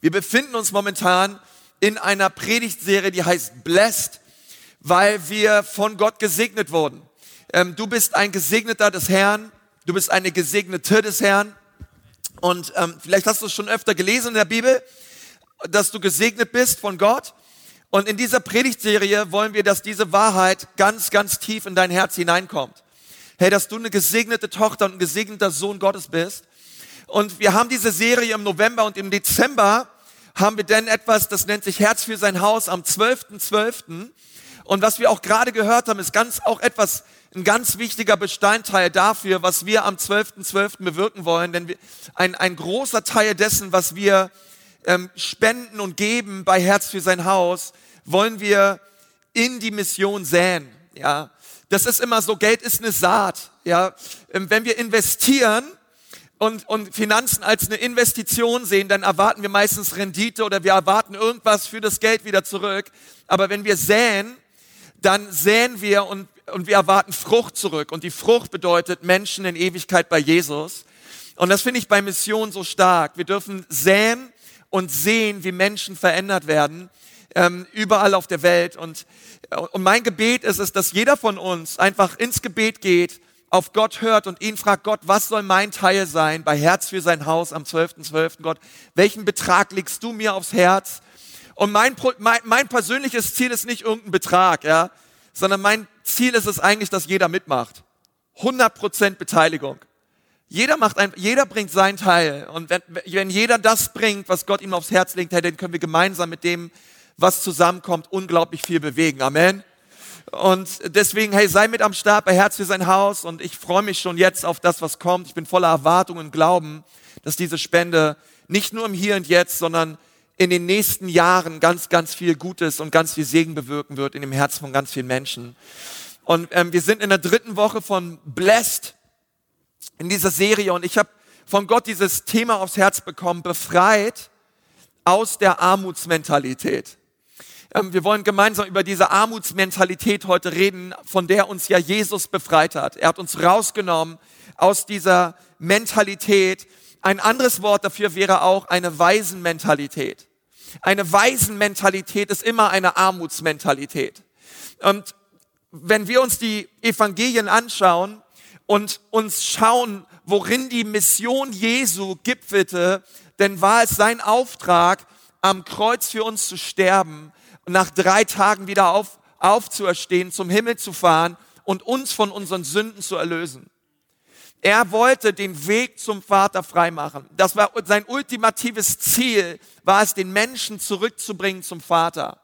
Wir befinden uns momentan in einer Predigtserie, die heißt Blessed, weil wir von Gott gesegnet wurden. Ähm, du bist ein Gesegneter des Herrn, du bist eine Gesegnete des Herrn. Und ähm, vielleicht hast du es schon öfter gelesen in der Bibel, dass du gesegnet bist von Gott. Und in dieser Predigtserie wollen wir, dass diese Wahrheit ganz, ganz tief in dein Herz hineinkommt. Hey, dass du eine gesegnete Tochter und ein gesegneter Sohn Gottes bist. Und wir haben diese Serie im November und im Dezember haben wir denn etwas, das nennt sich Herz für sein Haus am 12.12. .12. Und was wir auch gerade gehört haben, ist ganz auch etwas, ein ganz wichtiger Bestandteil dafür, was wir am 12.12. .12. bewirken wollen. Denn wir, ein, ein großer Teil dessen, was wir ähm, spenden und geben bei Herz für sein Haus, wollen wir in die Mission säen. Ja, das ist immer so, Geld ist eine Saat. Ja, ähm, wenn wir investieren und, und Finanzen als eine Investition sehen, dann erwarten wir meistens Rendite oder wir erwarten irgendwas für das Geld wieder zurück. Aber wenn wir säen, dann säen wir und, und wir erwarten Frucht zurück. Und die Frucht bedeutet Menschen in Ewigkeit bei Jesus. Und das finde ich bei Mission so stark. Wir dürfen säen und sehen, wie Menschen verändert werden, ähm, überall auf der Welt. Und, und mein Gebet ist es, dass jeder von uns einfach ins Gebet geht, auf Gott hört und ihn fragt, Gott, was soll mein Teil sein bei Herz für sein Haus am 12.12. .12. Gott, welchen Betrag legst du mir aufs Herz? Und mein, mein, mein persönliches Ziel ist nicht irgendein Betrag, ja, sondern mein Ziel ist es eigentlich, dass jeder mitmacht. 100% Beteiligung. Jeder macht ein, jeder bringt sein Teil. Und wenn, wenn jeder das bringt, was Gott ihm aufs Herz legt, dann können wir gemeinsam mit dem, was zusammenkommt, unglaublich viel bewegen. Amen. Und deswegen, hey, sei mit am Start bei Herz für sein Haus. Und ich freue mich schon jetzt auf das, was kommt. Ich bin voller Erwartung und Glauben, dass diese Spende nicht nur im Hier und Jetzt, sondern in den nächsten Jahren ganz, ganz viel Gutes und ganz viel Segen bewirken wird in dem Herzen von ganz vielen Menschen. Und ähm, wir sind in der dritten Woche von Blessed in dieser Serie und ich habe von Gott dieses Thema aufs Herz bekommen, befreit aus der Armutsmentalität. Ähm, wir wollen gemeinsam über diese Armutsmentalität heute reden, von der uns ja Jesus befreit hat. Er hat uns rausgenommen aus dieser Mentalität. Ein anderes Wort dafür wäre auch eine Waisenmentalität. Eine Waisenmentalität ist immer eine Armutsmentalität. Und wenn wir uns die Evangelien anschauen und uns schauen, worin die Mission Jesu gipfelte, denn war es sein Auftrag, am Kreuz für uns zu sterben und nach drei Tagen wieder auf, aufzuerstehen, zum Himmel zu fahren und uns von unseren Sünden zu erlösen. Er wollte den Weg zum Vater freimachen. Das war sein ultimatives Ziel, war es, den Menschen zurückzubringen zum Vater.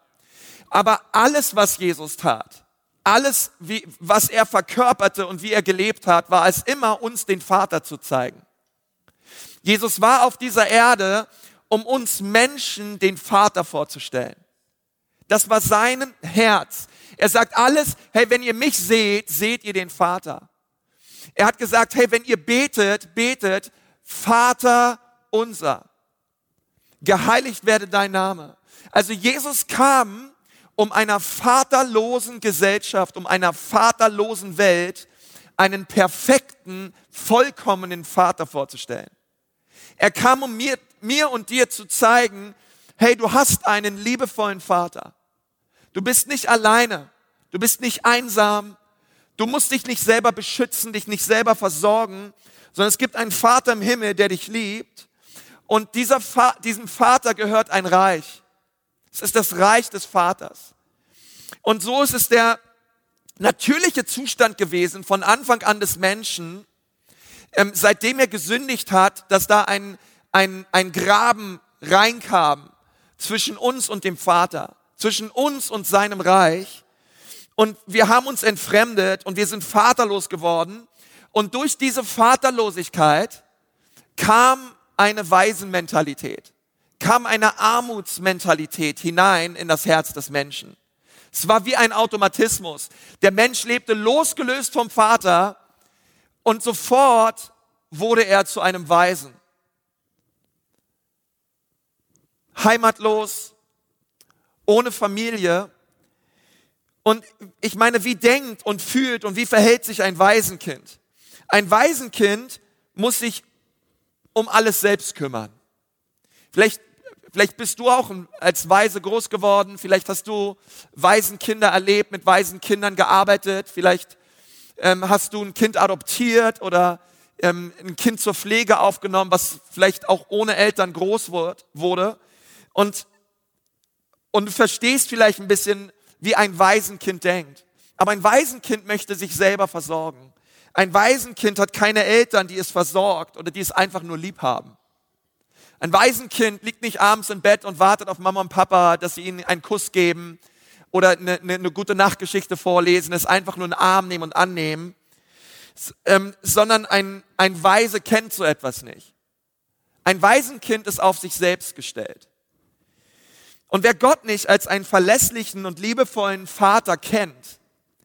Aber alles, was Jesus tat, alles, wie, was er verkörperte und wie er gelebt hat, war es immer, uns den Vater zu zeigen. Jesus war auf dieser Erde, um uns Menschen den Vater vorzustellen. Das war sein Herz. Er sagt alles, hey, wenn ihr mich seht, seht ihr den Vater. Er hat gesagt, hey, wenn ihr betet, betet, Vater unser. Geheiligt werde dein Name. Also Jesus kam, um einer vaterlosen Gesellschaft, um einer vaterlosen Welt einen perfekten, vollkommenen Vater vorzustellen. Er kam, um mir, mir und dir zu zeigen, hey, du hast einen liebevollen Vater. Du bist nicht alleine. Du bist nicht einsam. Du musst dich nicht selber beschützen, dich nicht selber versorgen, sondern es gibt einen Vater im Himmel, der dich liebt. Und dieser Va diesem Vater gehört ein Reich. Es ist das Reich des Vaters. Und so ist es der natürliche Zustand gewesen von Anfang an des Menschen, ähm, seitdem er gesündigt hat, dass da ein, ein, ein Graben reinkam zwischen uns und dem Vater, zwischen uns und seinem Reich. Und wir haben uns entfremdet und wir sind vaterlos geworden. Und durch diese Vaterlosigkeit kam eine Waisenmentalität, kam eine Armutsmentalität hinein in das Herz des Menschen. Es war wie ein Automatismus. Der Mensch lebte losgelöst vom Vater und sofort wurde er zu einem Waisen. Heimatlos, ohne Familie und ich meine, wie denkt und fühlt und wie verhält sich ein Waisenkind? Ein Waisenkind muss sich um alles selbst kümmern. Vielleicht Vielleicht bist du auch als Weise groß geworden. Vielleicht hast du Waisenkinder erlebt, mit Waisenkindern gearbeitet. Vielleicht ähm, hast du ein Kind adoptiert oder ähm, ein Kind zur Pflege aufgenommen, was vielleicht auch ohne Eltern groß wurde. Und, und verstehst vielleicht ein bisschen, wie ein Waisenkind denkt. Aber ein Waisenkind möchte sich selber versorgen. Ein Waisenkind hat keine Eltern, die es versorgt oder die es einfach nur lieb haben. Ein Waisenkind liegt nicht abends im Bett und wartet auf Mama und Papa, dass sie ihnen einen Kuss geben oder eine, eine, eine gute Nachtgeschichte vorlesen, es einfach nur einen Arm nehmen und annehmen, ähm, sondern ein, ein Weise kennt so etwas nicht. Ein Waisenkind ist auf sich selbst gestellt. Und wer Gott nicht als einen verlässlichen und liebevollen Vater kennt,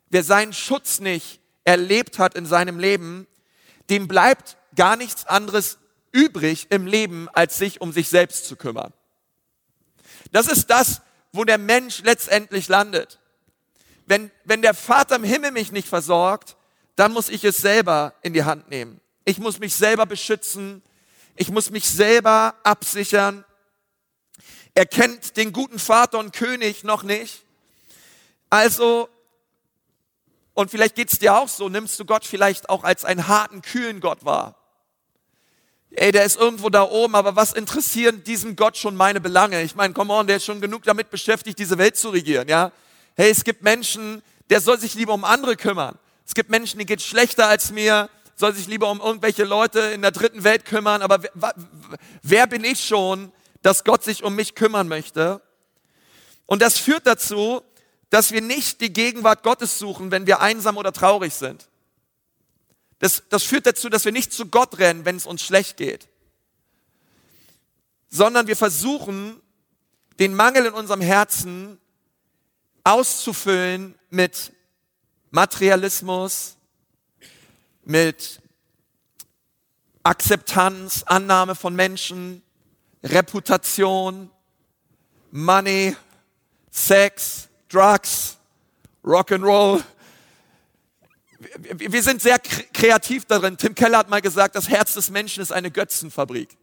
wer seinen Schutz nicht erlebt hat in seinem Leben, dem bleibt gar nichts anderes übrig im Leben, als sich um sich selbst zu kümmern. Das ist das, wo der Mensch letztendlich landet. Wenn, wenn der Vater im Himmel mich nicht versorgt, dann muss ich es selber in die Hand nehmen. Ich muss mich selber beschützen. Ich muss mich selber absichern. Er kennt den guten Vater und König noch nicht. Also, und vielleicht geht's dir auch so, nimmst du Gott vielleicht auch als einen harten, kühlen Gott wahr ey, der ist irgendwo da oben, aber was interessieren diesem Gott schon meine Belange? Ich meine, come on, der ist schon genug damit beschäftigt, diese Welt zu regieren, ja? Hey, es gibt Menschen, der soll sich lieber um andere kümmern. Es gibt Menschen, die geht schlechter als mir, soll sich lieber um irgendwelche Leute in der dritten Welt kümmern, aber wer, wer bin ich schon, dass Gott sich um mich kümmern möchte? Und das führt dazu, dass wir nicht die Gegenwart Gottes suchen, wenn wir einsam oder traurig sind. Das, das führt dazu, dass wir nicht zu Gott rennen, wenn es uns schlecht geht, sondern wir versuchen, den Mangel in unserem Herzen auszufüllen mit Materialismus, mit Akzeptanz, Annahme von Menschen, Reputation, Money, Sex, Drugs, Rock'n'Roll, wir sind sehr kreativ darin. Tim Keller hat mal gesagt, das Herz des Menschen ist eine Götzenfabrik.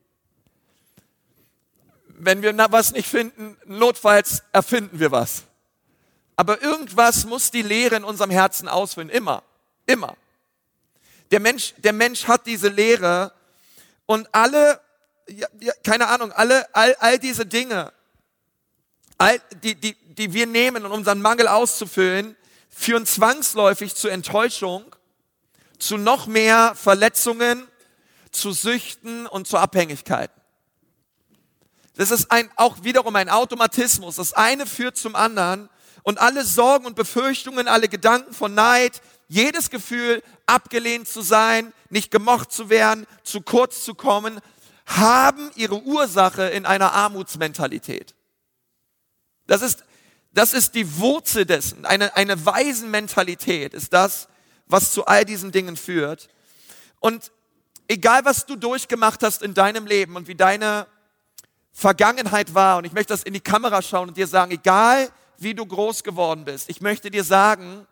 Wenn wir was nicht finden, notfalls erfinden wir was. Aber irgendwas muss die Leere in unserem Herzen ausfüllen. Immer. Immer. Der Mensch, der Mensch hat diese Leere und alle, ja, ja, keine Ahnung, alle, all, all diese Dinge, all, die, die, die wir nehmen, um unseren Mangel auszufüllen, führen zwangsläufig zu Enttäuschung, zu noch mehr Verletzungen, zu Süchten und zu Abhängigkeiten. Das ist ein, auch wiederum ein Automatismus. Das eine führt zum anderen und alle Sorgen und Befürchtungen, alle Gedanken von Neid, jedes Gefühl, abgelehnt zu sein, nicht gemocht zu werden, zu kurz zu kommen, haben ihre Ursache in einer Armutsmentalität. Das ist das ist die Wurzel dessen. Eine, eine Waisenmentalität ist das, was zu all diesen Dingen führt. Und egal, was du durchgemacht hast in deinem Leben und wie deine Vergangenheit war, und ich möchte das in die Kamera schauen und dir sagen, egal wie du groß geworden bist, ich möchte dir sagen,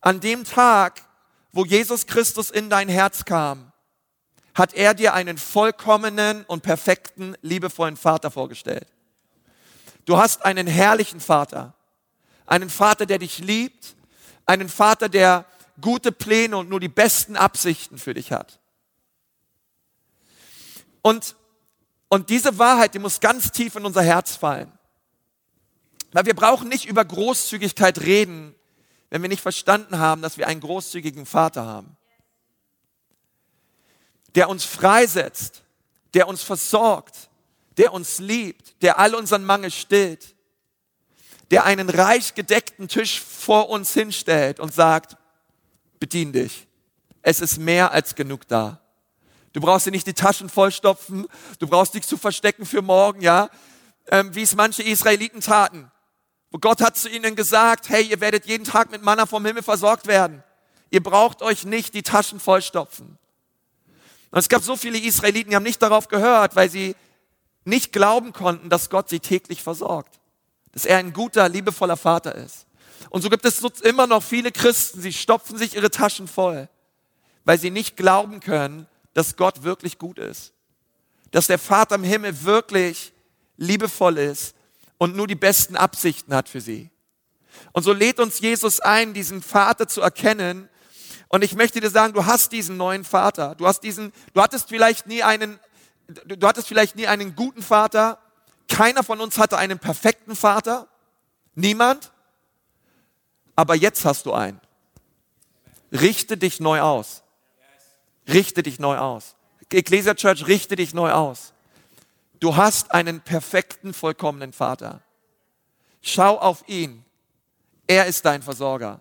an dem Tag, wo Jesus Christus in dein Herz kam, hat er dir einen vollkommenen und perfekten, liebevollen Vater vorgestellt. Du hast einen herrlichen Vater. Einen Vater, der dich liebt. Einen Vater, der gute Pläne und nur die besten Absichten für dich hat. Und, und diese Wahrheit, die muss ganz tief in unser Herz fallen. Weil wir brauchen nicht über Großzügigkeit reden, wenn wir nicht verstanden haben, dass wir einen großzügigen Vater haben. Der uns freisetzt, der uns versorgt, der uns liebt, der all unseren Mangel stillt, der einen reich gedeckten Tisch vor uns hinstellt und sagt, bedien dich. Es ist mehr als genug da. Du brauchst dir nicht die Taschen vollstopfen, du brauchst nichts zu verstecken für morgen, ja, ähm, wie es manche Israeliten taten. Wo Gott hat zu ihnen gesagt, hey, ihr werdet jeden Tag mit Manna vom Himmel versorgt werden. Ihr braucht euch nicht die Taschen vollstopfen. Und es gab so viele Israeliten, die haben nicht darauf gehört, weil sie nicht glauben konnten, dass Gott sie täglich versorgt. Dass er ein guter, liebevoller Vater ist. Und so gibt es immer noch viele Christen, sie stopfen sich ihre Taschen voll, weil sie nicht glauben können, dass Gott wirklich gut ist. Dass der Vater im Himmel wirklich liebevoll ist und nur die besten Absichten hat für sie. Und so lädt uns Jesus ein, diesen Vater zu erkennen. Und ich möchte dir sagen, du hast diesen neuen Vater. Du hast diesen, du hattest vielleicht nie einen, du hattest vielleicht nie einen guten Vater. Keiner von uns hatte einen perfekten Vater. Niemand. Aber jetzt hast du einen. Richte dich neu aus. Richte dich neu aus. Ecclesia Church, richte dich neu aus. Du hast einen perfekten, vollkommenen Vater. Schau auf ihn. Er ist dein Versorger.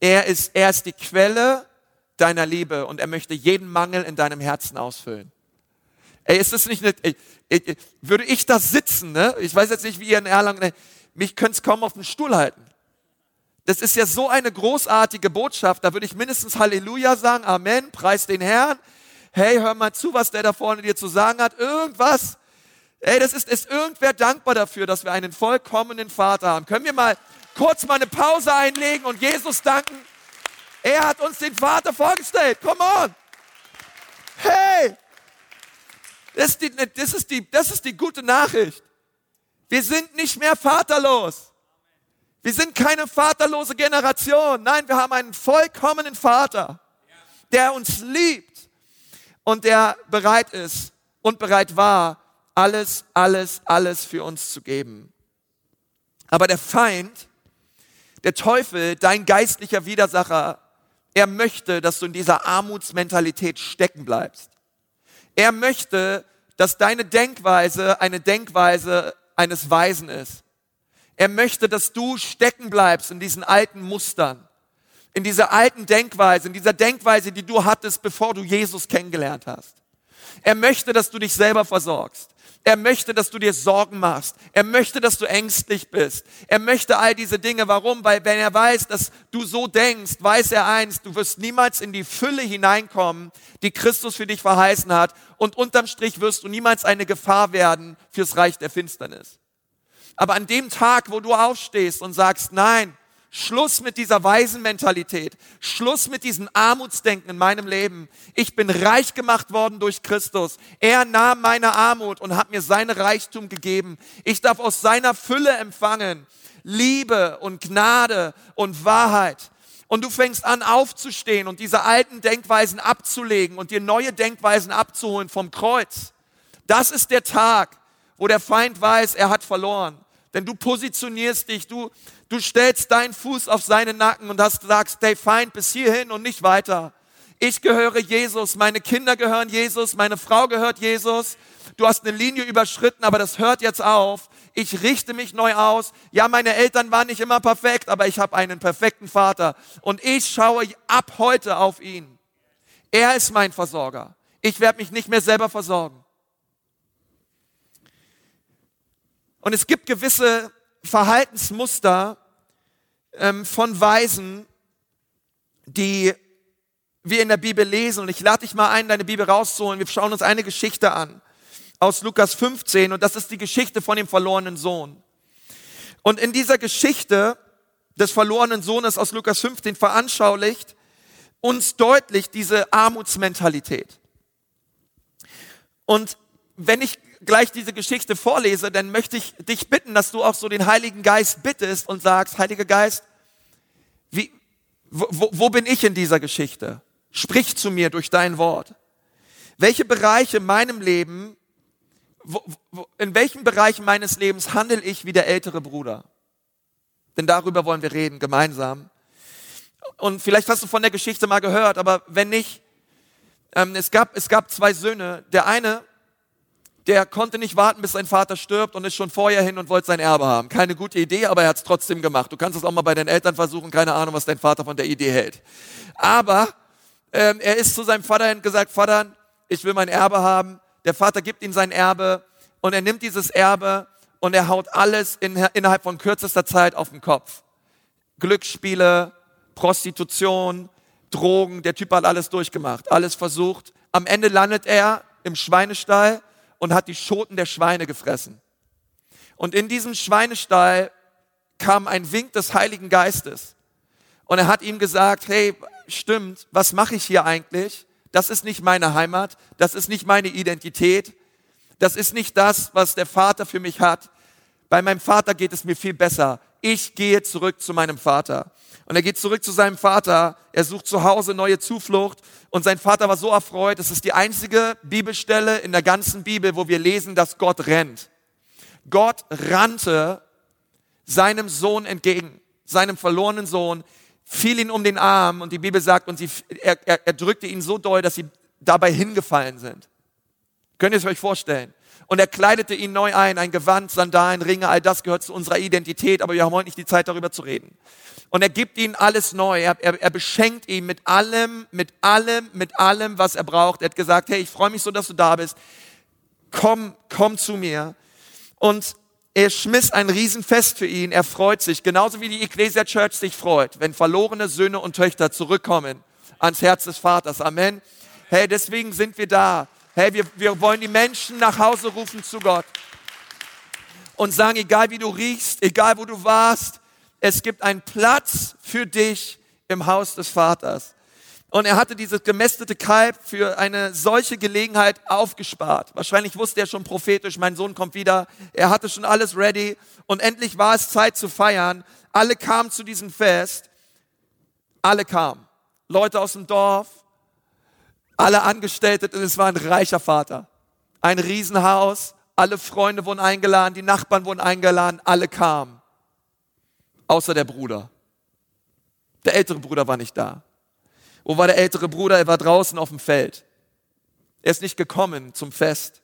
Er ist, er ist die Quelle deiner Liebe und er möchte jeden Mangel in deinem Herzen ausfüllen. Ey, ist es nicht, eine, ey, ey, würde ich das sitzen, ne? Ich weiß jetzt nicht, wie ihr in Erlangen, ne? mich könnte es kaum auf den Stuhl halten. Das ist ja so eine großartige Botschaft, da würde ich mindestens Halleluja sagen, Amen, preis den Herrn. Hey, hör mal zu, was der da vorne dir zu sagen hat, irgendwas. Ey, das ist, ist irgendwer dankbar dafür, dass wir einen vollkommenen Vater haben. Können wir mal kurz mal eine Pause einlegen und Jesus danken. Er hat uns den Vater vorgestellt. Come on. Hey. Das ist, die, das, ist die, das ist die gute Nachricht. Wir sind nicht mehr vaterlos. Wir sind keine vaterlose Generation. Nein, wir haben einen vollkommenen Vater, der uns liebt und der bereit ist und bereit war, alles, alles, alles für uns zu geben. Aber der Feind, der Teufel, dein geistlicher Widersacher, er möchte, dass du in dieser Armutsmentalität stecken bleibst. Er möchte, dass deine Denkweise eine Denkweise eines Weisen ist. Er möchte, dass du stecken bleibst in diesen alten Mustern, in dieser alten Denkweise, in dieser Denkweise, die du hattest, bevor du Jesus kennengelernt hast. Er möchte, dass du dich selber versorgst. Er möchte, dass du dir Sorgen machst. Er möchte, dass du ängstlich bist. Er möchte all diese Dinge. Warum? Weil wenn er weiß, dass du so denkst, weiß er eins, du wirst niemals in die Fülle hineinkommen, die Christus für dich verheißen hat. Und unterm Strich wirst du niemals eine Gefahr werden fürs Reich der Finsternis. Aber an dem Tag, wo du aufstehst und sagst, nein, Schluss mit dieser Waisenmentalität. Schluss mit diesem Armutsdenken in meinem Leben. Ich bin reich gemacht worden durch Christus. Er nahm meine Armut und hat mir seine Reichtum gegeben. Ich darf aus seiner Fülle empfangen. Liebe und Gnade und Wahrheit. Und du fängst an aufzustehen und diese alten Denkweisen abzulegen und dir neue Denkweisen abzuholen vom Kreuz. Das ist der Tag, wo der Feind weiß, er hat verloren. Denn du positionierst dich, du, du stellst deinen Fuß auf seinen Nacken und hast, sagst, der Feind bis hierhin und nicht weiter. Ich gehöre Jesus, meine Kinder gehören Jesus, meine Frau gehört Jesus. Du hast eine Linie überschritten, aber das hört jetzt auf. Ich richte mich neu aus. Ja, meine Eltern waren nicht immer perfekt, aber ich habe einen perfekten Vater. Und ich schaue ab heute auf ihn. Er ist mein Versorger. Ich werde mich nicht mehr selber versorgen. Und es gibt gewisse Verhaltensmuster ähm, von Weisen, die wir in der Bibel lesen. Und ich lade dich mal ein, deine Bibel rauszuholen. Wir schauen uns eine Geschichte an aus Lukas 15 und das ist die Geschichte von dem verlorenen Sohn. Und in dieser Geschichte des verlorenen Sohnes aus Lukas 15 veranschaulicht uns deutlich diese Armutsmentalität. Und wenn ich gleich diese Geschichte vorlese, dann möchte ich dich bitten, dass du auch so den Heiligen Geist bittest und sagst, Heiliger Geist, wie, wo, wo bin ich in dieser Geschichte? Sprich zu mir durch dein Wort. Welche Bereiche in meinem Leben, wo, wo, in welchen Bereichen meines Lebens handle ich wie der ältere Bruder? Denn darüber wollen wir reden, gemeinsam. Und vielleicht hast du von der Geschichte mal gehört, aber wenn nicht, ähm, es, gab, es gab zwei Söhne. Der eine der konnte nicht warten, bis sein Vater stirbt und ist schon vorher hin und wollte sein Erbe haben. Keine gute Idee, aber er hat es trotzdem gemacht. Du kannst es auch mal bei deinen Eltern versuchen, keine Ahnung, was dein Vater von der Idee hält. Aber ähm, er ist zu seinem Vater hin gesagt, Vater, ich will mein Erbe haben. Der Vater gibt ihm sein Erbe und er nimmt dieses Erbe und er haut alles in, innerhalb von kürzester Zeit auf den Kopf. Glücksspiele, Prostitution, Drogen, der Typ hat alles durchgemacht, alles versucht. Am Ende landet er im Schweinestall und hat die Schoten der Schweine gefressen. Und in diesem Schweinestall kam ein Wink des Heiligen Geistes. Und er hat ihm gesagt, hey, stimmt, was mache ich hier eigentlich? Das ist nicht meine Heimat, das ist nicht meine Identität. Das ist nicht das, was der Vater für mich hat. Bei meinem Vater geht es mir viel besser. Ich gehe zurück zu meinem Vater. Und er geht zurück zu seinem Vater. Er sucht zu Hause neue Zuflucht. Und sein Vater war so erfreut. Es ist die einzige Bibelstelle in der ganzen Bibel, wo wir lesen, dass Gott rennt. Gott rannte seinem Sohn entgegen, seinem verlorenen Sohn, fiel ihn um den Arm und die Bibel sagt, und sie, er, er, er drückte ihn so doll, dass sie dabei hingefallen sind. Könnt ihr es euch vorstellen? Und er kleidete ihn neu ein, ein Gewand, Sandalen, Ringe, all das gehört zu unserer Identität, aber wir haben heute nicht die Zeit darüber zu reden. Und er gibt ihnen alles neu, er, er, er beschenkt ihn mit allem, mit allem, mit allem, was er braucht. Er hat gesagt, hey, ich freue mich so, dass du da bist. Komm, komm zu mir. Und er schmiss ein Riesenfest für ihn, er freut sich, genauso wie die Ecclesia Church sich freut, wenn verlorene Söhne und Töchter zurückkommen ans Herz des Vaters. Amen. Hey, deswegen sind wir da. Hey, wir, wir wollen die Menschen nach Hause rufen zu Gott und sagen, egal wie du riechst, egal wo du warst, es gibt einen Platz für dich im Haus des Vaters. Und er hatte dieses gemästete Kalb für eine solche Gelegenheit aufgespart. Wahrscheinlich wusste er schon prophetisch, mein Sohn kommt wieder. Er hatte schon alles ready. Und endlich war es Zeit zu feiern. Alle kamen zu diesem Fest. Alle kamen. Leute aus dem Dorf, alle Angestellte. Und es war ein reicher Vater. Ein Riesenhaus. Alle Freunde wurden eingeladen. Die Nachbarn wurden eingeladen. Alle kamen. Außer der Bruder. Der ältere Bruder war nicht da. Wo war der ältere Bruder? Er war draußen auf dem Feld. Er ist nicht gekommen zum Fest.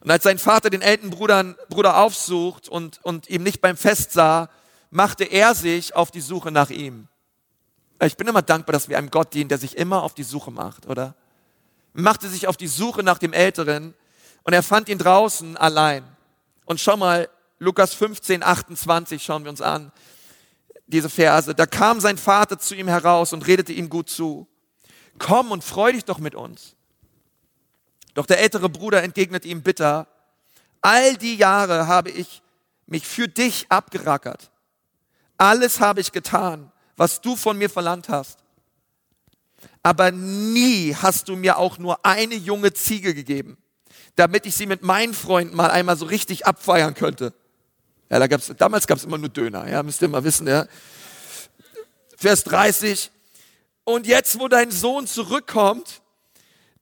Und als sein Vater den älteren Bruder, Bruder aufsucht und, und ihm nicht beim Fest sah, machte er sich auf die Suche nach ihm. Ich bin immer dankbar, dass wir einem Gott dienen, der sich immer auf die Suche macht, oder? Er machte sich auf die Suche nach dem Älteren und er fand ihn draußen allein. Und schau mal, Lukas 15, 28 schauen wir uns an diese Verse. Da kam sein Vater zu ihm heraus und redete ihm gut zu. Komm und freu dich doch mit uns. Doch der ältere Bruder entgegnete ihm bitter, all die Jahre habe ich mich für dich abgerackert. Alles habe ich getan, was du von mir verlangt hast. Aber nie hast du mir auch nur eine junge Ziege gegeben, damit ich sie mit meinen Freunden mal einmal so richtig abfeiern könnte. Ja, da gab's, damals gab es immer nur Döner, ja, müsst ihr mal wissen. Ja. Vers 30. Und jetzt, wo dein Sohn zurückkommt,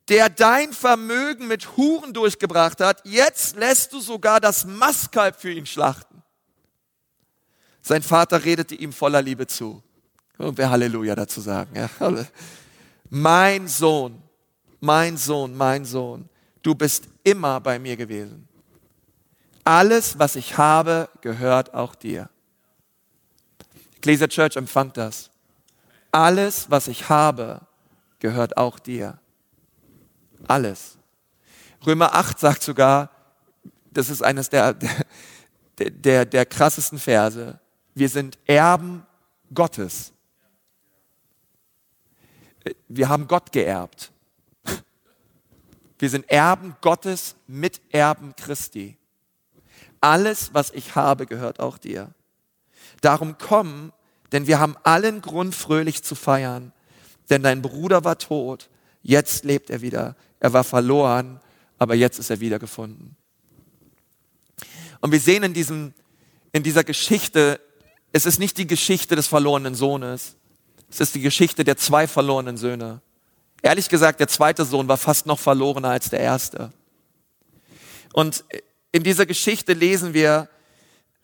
der dein Vermögen mit Huren durchgebracht hat, jetzt lässt du sogar das Mastkalb für ihn schlachten. Sein Vater redete ihm voller Liebe zu. Und wer Halleluja dazu sagen. Ja. Mein Sohn, mein Sohn, mein Sohn, du bist immer bei mir gewesen. Alles, was ich habe, gehört auch dir. Ecclesia Church empfangt das. Alles, was ich habe, gehört auch dir. Alles. Römer 8 sagt sogar, das ist eines der, der, der, der krassesten Verse, wir sind Erben Gottes. Wir haben Gott geerbt. Wir sind Erben Gottes, Miterben Christi. Alles, was ich habe, gehört auch dir. Darum komm, denn wir haben allen Grund, fröhlich zu feiern. Denn dein Bruder war tot, jetzt lebt er wieder. Er war verloren, aber jetzt ist er wiedergefunden. Und wir sehen in, diesem, in dieser Geschichte, es ist nicht die Geschichte des verlorenen Sohnes, es ist die Geschichte der zwei verlorenen Söhne. Ehrlich gesagt, der zweite Sohn war fast noch verlorener als der erste. Und in dieser Geschichte lesen wir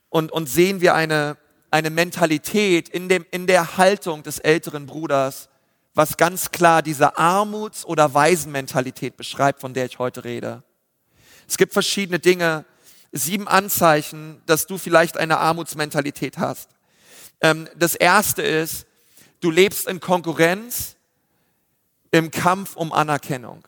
und, und sehen wir eine, eine Mentalität in, dem, in der Haltung des älteren Bruders, was ganz klar diese Armuts- oder Waisenmentalität beschreibt, von der ich heute rede. Es gibt verschiedene Dinge, sieben Anzeichen, dass du vielleicht eine Armutsmentalität hast. Ähm, das erste ist, du lebst in Konkurrenz im Kampf um Anerkennung.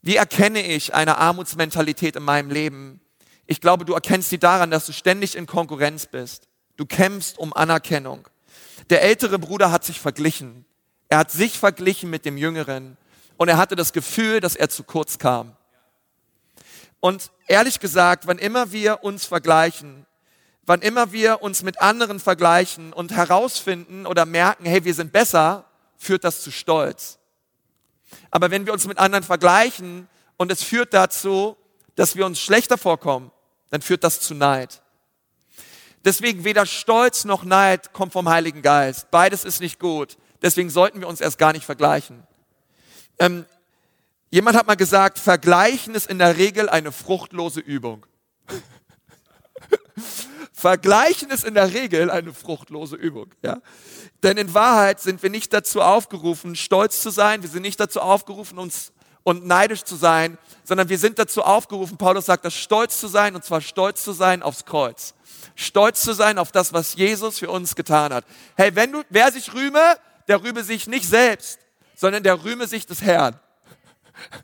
Wie erkenne ich eine Armutsmentalität in meinem Leben? Ich glaube, du erkennst sie daran, dass du ständig in Konkurrenz bist. Du kämpfst um Anerkennung. Der ältere Bruder hat sich verglichen. Er hat sich verglichen mit dem Jüngeren und er hatte das Gefühl, dass er zu kurz kam. Und ehrlich gesagt, wann immer wir uns vergleichen, wann immer wir uns mit anderen vergleichen und herausfinden oder merken, hey, wir sind besser, führt das zu Stolz. Aber wenn wir uns mit anderen vergleichen und es führt dazu, dass wir uns schlechter vorkommen, dann führt das zu Neid. Deswegen weder Stolz noch Neid kommt vom Heiligen Geist. Beides ist nicht gut. Deswegen sollten wir uns erst gar nicht vergleichen. Ähm, jemand hat mal gesagt, Vergleichen ist in der Regel eine fruchtlose Übung. Vergleichen ist in der Regel eine fruchtlose Übung. Ja? Denn in Wahrheit sind wir nicht dazu aufgerufen, stolz zu sein. Wir sind nicht dazu aufgerufen, uns und neidisch zu sein, sondern wir sind dazu aufgerufen, Paulus sagt, das stolz zu sein, und zwar stolz zu sein aufs Kreuz. Stolz zu sein auf das, was Jesus für uns getan hat. Hey, wenn du, wer sich rühme, der rühme sich nicht selbst, sondern der rühme sich des Herrn.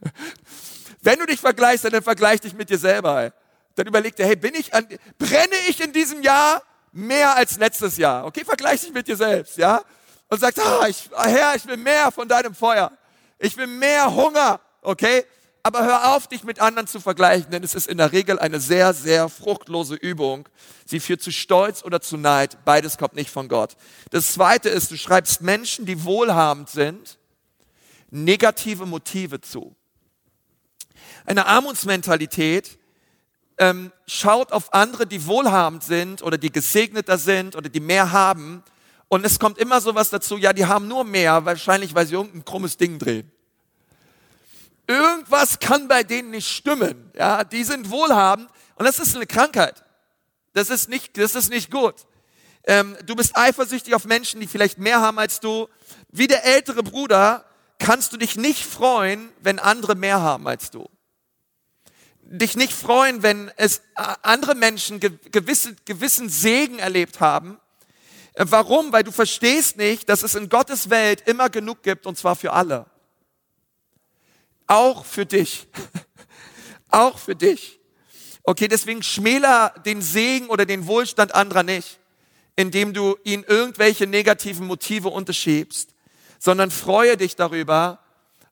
Wenn du dich vergleichst, dann vergleich dich mit dir selber. Ey. Dann überleg dir, hey, bin ich an, brenne ich in diesem Jahr mehr als letztes Jahr? Okay, vergleich dich mit dir selbst, ja? Und sagst, ah, ich, Herr, ich will mehr von deinem Feuer. Ich will mehr Hunger, okay? Aber hör auf, dich mit anderen zu vergleichen, denn es ist in der Regel eine sehr, sehr fruchtlose Übung. Sie führt zu Stolz oder zu Neid. Beides kommt nicht von Gott. Das zweite ist, du schreibst Menschen, die wohlhabend sind, negative Motive zu. Eine Armutsmentalität ähm, schaut auf andere, die wohlhabend sind oder die gesegneter sind oder die mehr haben. Und es kommt immer sowas dazu, ja, die haben nur mehr, wahrscheinlich weil sie irgendein krummes Ding drehen. Irgendwas kann bei denen nicht stimmen. Ja, die sind wohlhabend und das ist eine Krankheit. Das ist nicht, das ist nicht gut. Ähm, du bist eifersüchtig auf Menschen, die vielleicht mehr haben als du. Wie der ältere Bruder kannst du dich nicht freuen, wenn andere mehr haben als du. Dich nicht freuen, wenn es äh, andere Menschen gewisse, gewissen Segen erlebt haben. Äh, warum? Weil du verstehst nicht, dass es in Gottes Welt immer genug gibt und zwar für alle. Auch für dich. Auch für dich. Okay, deswegen schmäler den Segen oder den Wohlstand anderer nicht, indem du ihnen irgendwelche negativen Motive unterschiebst, sondern freue dich darüber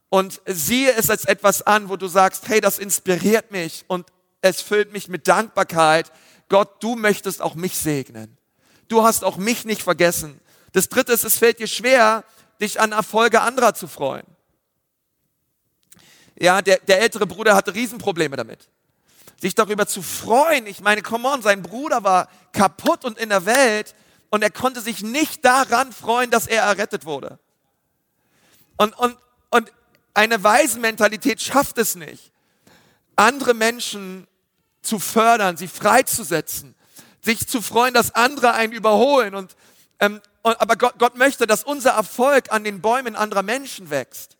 und siehe es als etwas an, wo du sagst, hey, das inspiriert mich und es füllt mich mit Dankbarkeit. Gott, du möchtest auch mich segnen. Du hast auch mich nicht vergessen. Das dritte ist, es fällt dir schwer, dich an Erfolge anderer zu freuen. Ja, der, der ältere Bruder hatte Riesenprobleme damit. Sich darüber zu freuen. Ich meine, come on, sein Bruder war kaputt und in der Welt und er konnte sich nicht daran freuen, dass er errettet wurde. Und, und, und eine Waisenmentalität schafft es nicht, andere Menschen zu fördern, sie freizusetzen, sich zu freuen, dass andere einen überholen. Und, ähm, aber Gott, Gott möchte, dass unser Erfolg an den Bäumen anderer Menschen wächst.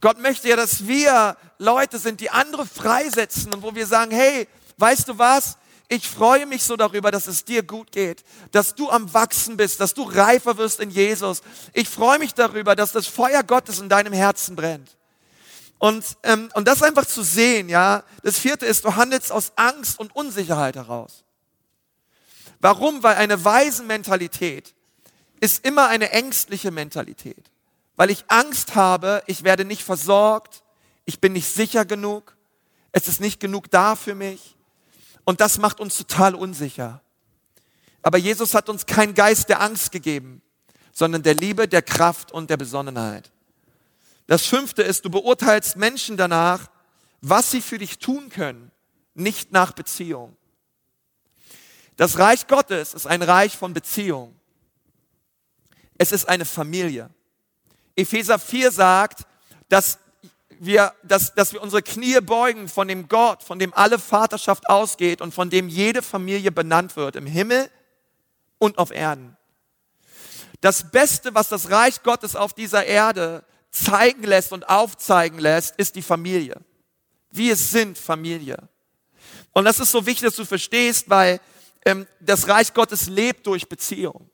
Gott möchte ja, dass wir Leute sind, die andere freisetzen und wo wir sagen, hey, weißt du was? Ich freue mich so darüber, dass es dir gut geht, dass du am Wachsen bist, dass du reifer wirst in Jesus. Ich freue mich darüber, dass das Feuer Gottes in deinem Herzen brennt. Und, ähm, und das einfach zu sehen, ja. Das vierte ist, du handelst aus Angst und Unsicherheit heraus. Warum? Weil eine weise Mentalität ist immer eine ängstliche Mentalität weil ich Angst habe, ich werde nicht versorgt, ich bin nicht sicher genug, es ist nicht genug da für mich. Und das macht uns total unsicher. Aber Jesus hat uns keinen Geist der Angst gegeben, sondern der Liebe, der Kraft und der Besonnenheit. Das fünfte ist, du beurteilst Menschen danach, was sie für dich tun können, nicht nach Beziehung. Das Reich Gottes ist ein Reich von Beziehung. Es ist eine Familie. Epheser 4 sagt, dass wir, dass, dass wir unsere Knie beugen von dem Gott, von dem alle Vaterschaft ausgeht und von dem jede Familie benannt wird, im Himmel und auf Erden. Das Beste, was das Reich Gottes auf dieser Erde zeigen lässt und aufzeigen lässt, ist die Familie. Wir sind Familie. Und das ist so wichtig, dass du verstehst, weil ähm, das Reich Gottes lebt durch Beziehung.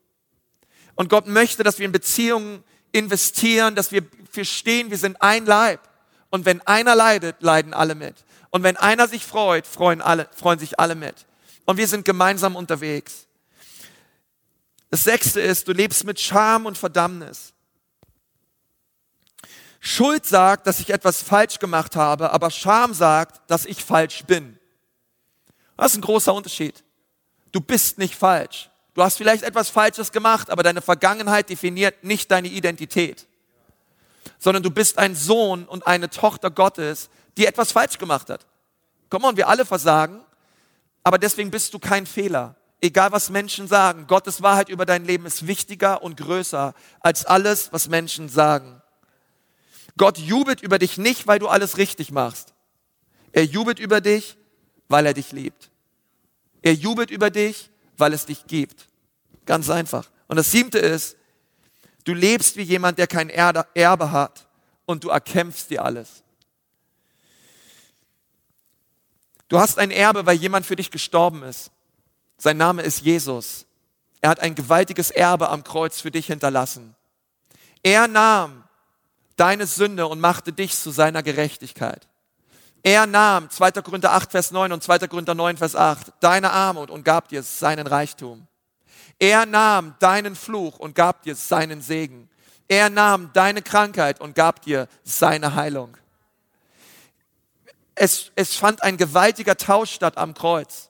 Und Gott möchte, dass wir in Beziehungen investieren, dass wir verstehen, wir sind ein Leib. Und wenn einer leidet, leiden alle mit. Und wenn einer sich freut, freuen, alle, freuen sich alle mit. Und wir sind gemeinsam unterwegs. Das sechste ist, du lebst mit Scham und Verdammnis. Schuld sagt, dass ich etwas falsch gemacht habe, aber Scham sagt, dass ich falsch bin. Das ist ein großer Unterschied. Du bist nicht falsch. Du hast vielleicht etwas Falsches gemacht, aber deine Vergangenheit definiert nicht deine Identität, sondern du bist ein Sohn und eine Tochter Gottes, die etwas falsch gemacht hat. Komm on, wir alle versagen, aber deswegen bist du kein Fehler. Egal was Menschen sagen, Gottes Wahrheit über dein Leben ist wichtiger und größer als alles, was Menschen sagen. Gott jubelt über dich nicht, weil du alles richtig machst. Er jubelt über dich, weil er dich liebt. Er jubelt über dich, weil es dich gibt. Ganz einfach. Und das siebte ist, du lebst wie jemand, der kein Erbe hat und du erkämpfst dir alles. Du hast ein Erbe, weil jemand für dich gestorben ist. Sein Name ist Jesus. Er hat ein gewaltiges Erbe am Kreuz für dich hinterlassen. Er nahm deine Sünde und machte dich zu seiner Gerechtigkeit. Er nahm 2. Korinther 8, Vers 9 und 2. Korinther 9, Vers 8 deine Armut und gab dir seinen Reichtum. Er nahm deinen Fluch und gab dir seinen Segen. Er nahm deine Krankheit und gab dir seine Heilung. Es, es fand ein gewaltiger Tausch statt am Kreuz.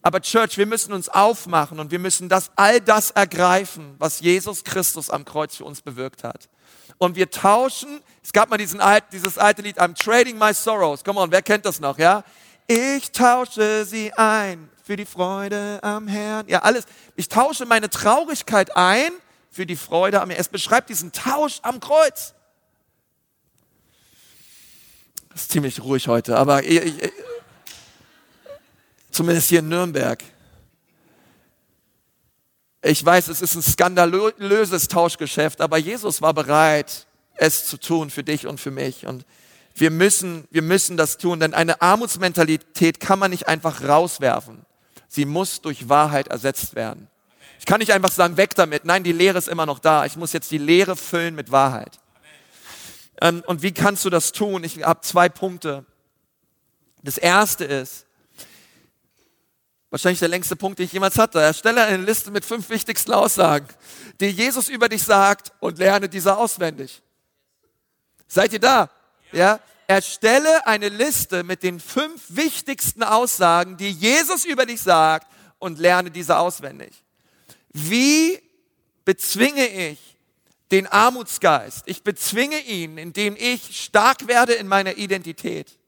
Aber Church, wir müssen uns aufmachen und wir müssen das, all das ergreifen, was Jesus Christus am Kreuz für uns bewirkt hat. Und wir tauschen, es gab mal diesen, dieses alte Lied, I'm trading my sorrows. Come on, wer kennt das noch, ja? Ich tausche sie ein für die Freude am Herrn. Ja, alles. Ich tausche meine Traurigkeit ein für die Freude am Herrn. Es beschreibt diesen Tausch am Kreuz. Das ist ziemlich ruhig heute, aber ich, ich, zumindest hier in Nürnberg. Ich weiß, es ist ein skandalöses Tauschgeschäft, aber Jesus war bereit, es zu tun für dich und für mich. Und wir müssen, wir müssen das tun, denn eine Armutsmentalität kann man nicht einfach rauswerfen. Sie muss durch Wahrheit ersetzt werden. Ich kann nicht einfach sagen, weg damit. Nein, die Lehre ist immer noch da. Ich muss jetzt die Lehre füllen mit Wahrheit. Ähm, und wie kannst du das tun? Ich habe zwei Punkte. Das erste ist, wahrscheinlich der längste Punkt, den ich jemals hatte. Erstelle eine Liste mit fünf wichtigsten Aussagen, die Jesus über dich sagt und lerne diese auswendig. Seid ihr da? Ja? Erstelle eine Liste mit den fünf wichtigsten Aussagen, die Jesus über dich sagt und lerne diese auswendig. Wie bezwinge ich den Armutsgeist? Ich bezwinge ihn, indem ich stark werde in meiner Identität,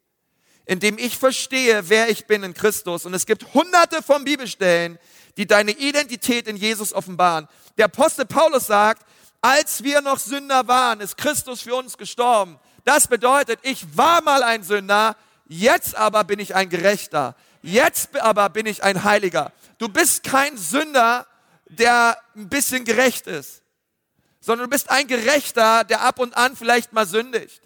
indem ich verstehe, wer ich bin in Christus. Und es gibt hunderte von Bibelstellen, die deine Identität in Jesus offenbaren. Der Apostel Paulus sagt, als wir noch Sünder waren, ist Christus für uns gestorben. Das bedeutet, ich war mal ein Sünder, jetzt aber bin ich ein Gerechter. Jetzt aber bin ich ein Heiliger. Du bist kein Sünder, der ein bisschen gerecht ist, sondern du bist ein Gerechter, der ab und an vielleicht mal sündigt.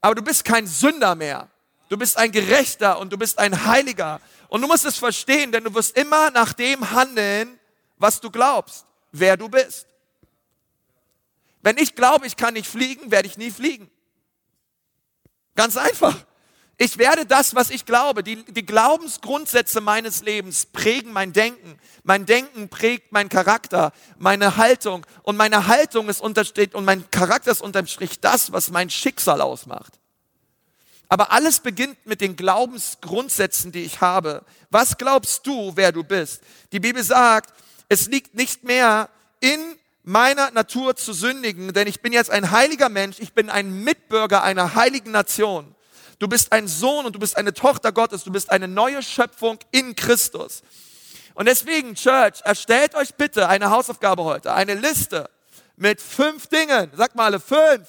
Aber du bist kein Sünder mehr. Du bist ein Gerechter und du bist ein Heiliger. Und du musst es verstehen, denn du wirst immer nach dem handeln, was du glaubst, wer du bist. Wenn ich glaube, ich kann nicht fliegen, werde ich nie fliegen. Ganz einfach. Ich werde das, was ich glaube. Die, die Glaubensgrundsätze meines Lebens prägen mein Denken. Mein Denken prägt meinen Charakter, meine Haltung. Und meine Haltung ist untersteht und mein Charakter ist unterstrich das, was mein Schicksal ausmacht. Aber alles beginnt mit den Glaubensgrundsätzen, die ich habe. Was glaubst du, wer du bist? Die Bibel sagt, es liegt nicht mehr in meiner Natur zu sündigen, denn ich bin jetzt ein heiliger Mensch, ich bin ein Mitbürger einer heiligen Nation. Du bist ein Sohn und du bist eine Tochter Gottes, du bist eine neue Schöpfung in Christus. Und deswegen, Church, erstellt euch bitte eine Hausaufgabe heute, eine Liste mit fünf Dingen. Sag mal alle, fünf.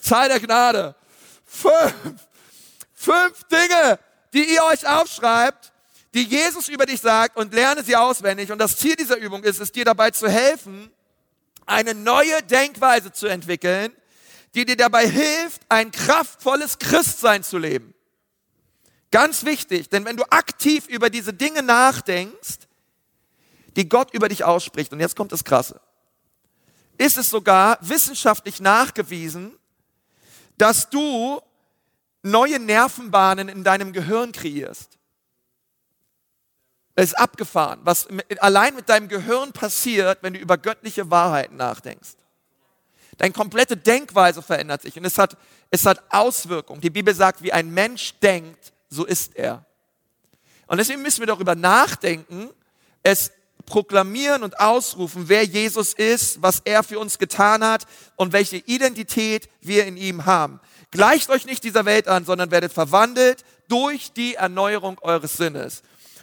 Zahl der Gnade. Fünf. Fünf Dinge, die ihr euch aufschreibt, die Jesus über dich sagt und lerne sie auswendig. Und das Ziel dieser Übung ist es, dir dabei zu helfen, eine neue Denkweise zu entwickeln, die dir dabei hilft, ein kraftvolles Christsein zu leben. Ganz wichtig, denn wenn du aktiv über diese Dinge nachdenkst, die Gott über dich ausspricht, und jetzt kommt das Krasse, ist es sogar wissenschaftlich nachgewiesen, dass du neue Nervenbahnen in deinem Gehirn kreierst ist abgefahren, was allein mit deinem Gehirn passiert, wenn du über göttliche Wahrheiten nachdenkst. Deine komplette Denkweise verändert sich und es hat, es hat Auswirkungen. Die Bibel sagt, wie ein Mensch denkt, so ist er. Und deswegen müssen wir darüber nachdenken, es proklamieren und ausrufen, wer Jesus ist, was er für uns getan hat und welche Identität wir in ihm haben. Gleicht euch nicht dieser Welt an, sondern werdet verwandelt durch die Erneuerung eures Sinnes.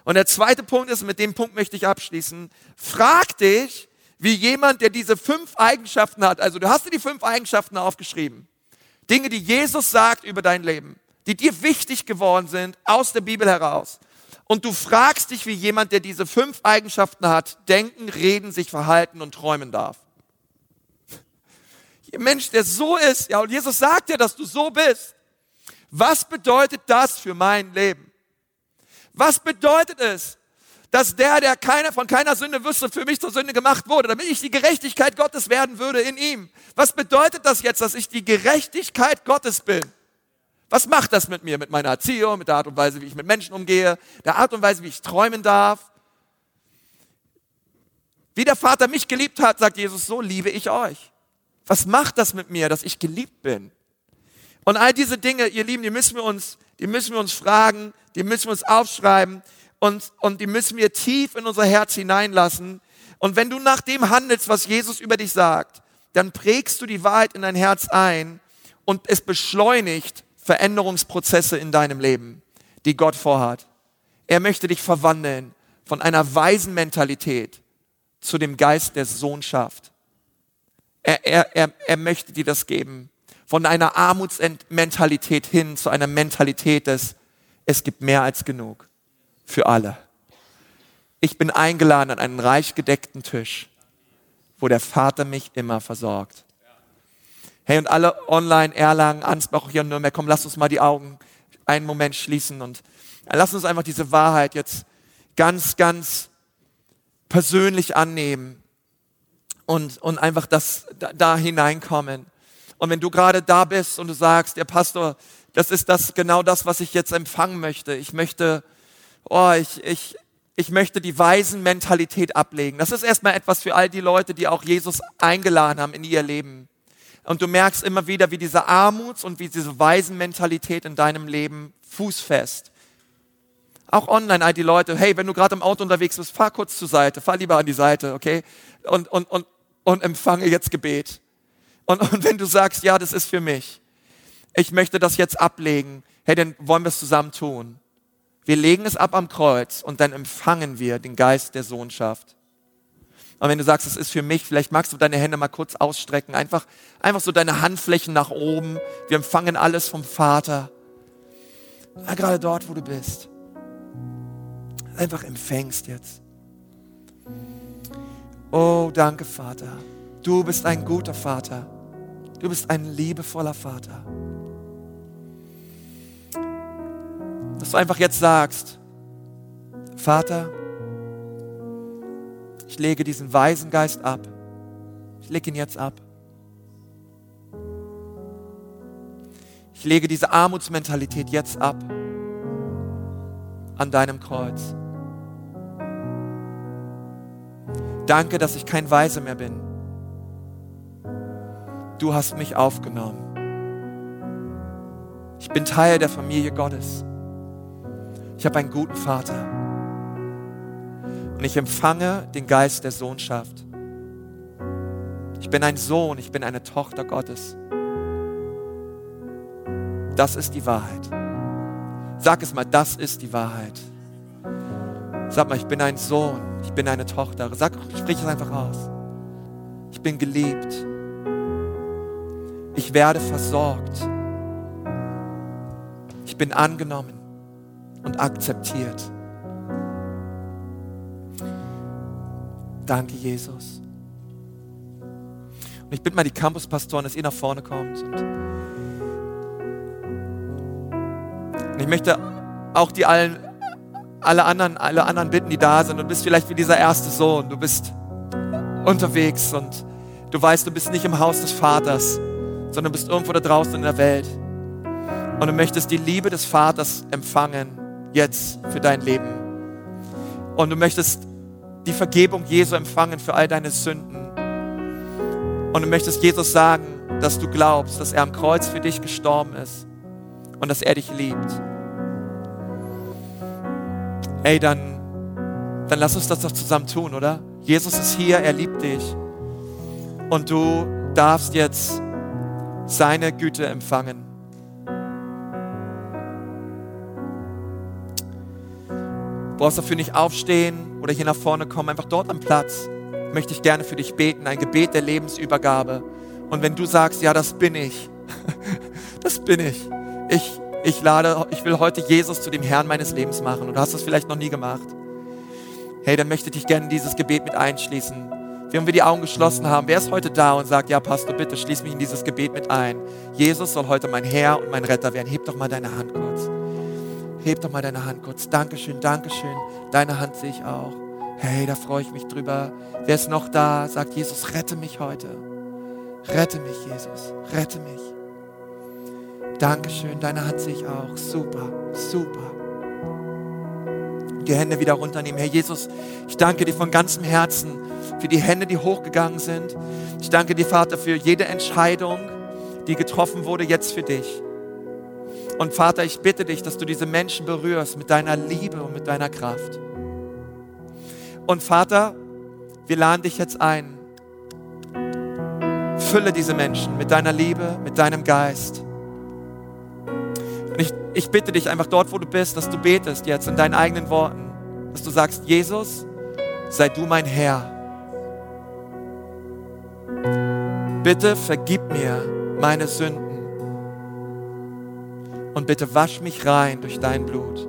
Und der zweite Punkt ist, mit dem Punkt möchte ich abschließen, frag dich, wie jemand, der diese fünf Eigenschaften hat, also du hast dir die fünf Eigenschaften aufgeschrieben, Dinge, die Jesus sagt über dein Leben, die dir wichtig geworden sind aus der Bibel heraus. Und du fragst dich, wie jemand, der diese fünf Eigenschaften hat, denken, reden, sich verhalten und träumen darf. Ein Mensch, der so ist, ja, und Jesus sagt dir, dass du so bist. Was bedeutet das für mein Leben? Was bedeutet es, dass der, der keine, von keiner Sünde wüsste, für mich zur Sünde gemacht wurde, damit ich die Gerechtigkeit Gottes werden würde in ihm? Was bedeutet das jetzt, dass ich die Gerechtigkeit Gottes bin? Was macht das mit mir, mit meiner Erziehung, mit der Art und Weise, wie ich mit Menschen umgehe, der Art und Weise, wie ich träumen darf? Wie der Vater mich geliebt hat, sagt Jesus, so liebe ich euch. Was macht das mit mir, dass ich geliebt bin? Und all diese Dinge, ihr Lieben, die müssen wir uns, die müssen wir uns fragen, die müssen wir uns aufschreiben und, und die müssen wir tief in unser Herz hineinlassen. Und wenn du nach dem handelst, was Jesus über dich sagt, dann prägst du die Wahrheit in dein Herz ein und es beschleunigt Veränderungsprozesse in deinem Leben, die Gott vorhat. Er möchte dich verwandeln von einer weisen Mentalität zu dem Geist der Sohnschaft. Er, er, er, er möchte dir das geben. Von einer Armutsmentalität hin zu einer Mentalität des, es gibt mehr als genug für alle. Ich bin eingeladen an einen reich gedeckten Tisch, wo der Vater mich immer versorgt. Hey, und alle online, Erlangen, Ansbach, hier in Nürnberg, komm, lass uns mal die Augen einen Moment schließen und lass uns einfach diese Wahrheit jetzt ganz, ganz persönlich annehmen und, und einfach das da, da hineinkommen. Und wenn du gerade da bist und du sagst, der Pastor, das ist das, genau das, was ich jetzt empfangen möchte. Ich möchte, oh, ich, ich, ich möchte die Waisenmentalität ablegen. Das ist erstmal etwas für all die Leute, die auch Jesus eingeladen haben in ihr Leben. Und du merkst immer wieder, wie diese Armuts- und wie diese Waisenmentalität in deinem Leben fußfest. Auch online all die Leute, hey, wenn du gerade im Auto unterwegs bist, fahr kurz zur Seite, fahr lieber an die Seite, okay? Und, und, und, und empfange jetzt Gebet. Und, und wenn du sagst, ja, das ist für mich, ich möchte das jetzt ablegen, hey, dann wollen wir es zusammen tun. Wir legen es ab am Kreuz und dann empfangen wir den Geist der Sohnschaft. Und wenn du sagst, es ist für mich, vielleicht magst du deine Hände mal kurz ausstrecken, einfach, einfach so deine Handflächen nach oben. Wir empfangen alles vom Vater. Ja, gerade dort, wo du bist. Einfach empfängst jetzt. Oh, danke, Vater. Du bist ein guter Vater. Du bist ein liebevoller Vater. Dass du einfach jetzt sagst, Vater, ich lege diesen weisen Geist ab. Ich lege ihn jetzt ab. Ich lege diese Armutsmentalität jetzt ab an deinem Kreuz. Danke, dass ich kein Weise mehr bin. Du hast mich aufgenommen. Ich bin Teil der Familie Gottes. Ich habe einen guten Vater. Und ich empfange den Geist der Sohnschaft. Ich bin ein Sohn, ich bin eine Tochter Gottes. Das ist die Wahrheit. Sag es mal, das ist die Wahrheit. Sag mal, ich bin ein Sohn, ich bin eine Tochter. Sag, sprich es einfach aus. Ich bin geliebt. Ich werde versorgt. Ich bin angenommen und akzeptiert. Danke, Jesus. Und ich bitte mal die Campuspastoren, dass ihr nach vorne kommt. Und, ich möchte auch die allen, alle anderen, alle anderen bitten, die da sind. Du bist vielleicht wie dieser erste Sohn. Du bist unterwegs und du weißt, du bist nicht im Haus des Vaters, sondern bist irgendwo da draußen in der Welt. Und du möchtest die Liebe des Vaters empfangen, jetzt für dein Leben. Und du möchtest die Vergebung Jesu empfangen für all deine Sünden. Und du möchtest Jesus sagen, dass du glaubst, dass er am Kreuz für dich gestorben ist und dass er dich liebt. Ey, dann Dann lass uns das doch zusammen tun, oder? Jesus ist hier, er liebt dich. Und du darfst jetzt seine Güte empfangen. Du brauchst dafür nicht aufstehen oder hier nach vorne kommen, einfach dort am Platz möchte ich gerne für dich beten, ein Gebet der Lebensübergabe. Und wenn du sagst, ja, das bin ich, das bin ich. Ich, ich lade, ich will heute Jesus zu dem Herrn meines Lebens machen und du hast das vielleicht noch nie gemacht. Hey, dann möchte ich dich gerne in dieses Gebet mit einschließen. Während wir die Augen geschlossen haben, wer ist heute da und sagt, ja, Pastor, bitte schließ mich in dieses Gebet mit ein. Jesus soll heute mein Herr und mein Retter werden. Heb doch mal deine Hand kurz. Heb doch mal deine Hand kurz. Dankeschön, Dankeschön. Deine Hand sehe ich auch. Hey, da freue ich mich drüber. Wer ist noch da? Sagt Jesus, rette mich heute. Rette mich, Jesus. Rette mich. Dankeschön, deine Hand sehe ich auch. Super, super. Die Hände wieder runternehmen. Herr Jesus, ich danke dir von ganzem Herzen für die Hände, die hochgegangen sind. Ich danke dir, Vater, für jede Entscheidung, die getroffen wurde, jetzt für dich. Und Vater, ich bitte dich, dass du diese Menschen berührst mit deiner Liebe und mit deiner Kraft. Und Vater, wir laden dich jetzt ein. Fülle diese Menschen mit deiner Liebe, mit deinem Geist. Ich bitte dich einfach dort, wo du bist, dass du betest jetzt in deinen eigenen Worten, dass du sagst, Jesus, sei du mein Herr. Bitte vergib mir meine Sünden und bitte wasch mich rein durch dein Blut.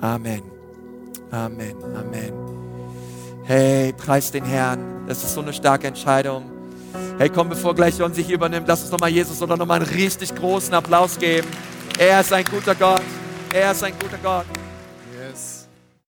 Amen. Amen. Amen. Hey, preis den Herrn. Das ist so eine starke Entscheidung. Hey, komm, bevor gleich John sich übernimmt, lass uns nochmal Jesus oder nochmal einen richtig großen Applaus geben. Er ist ein guter Gott. Er ist ein guter Gott.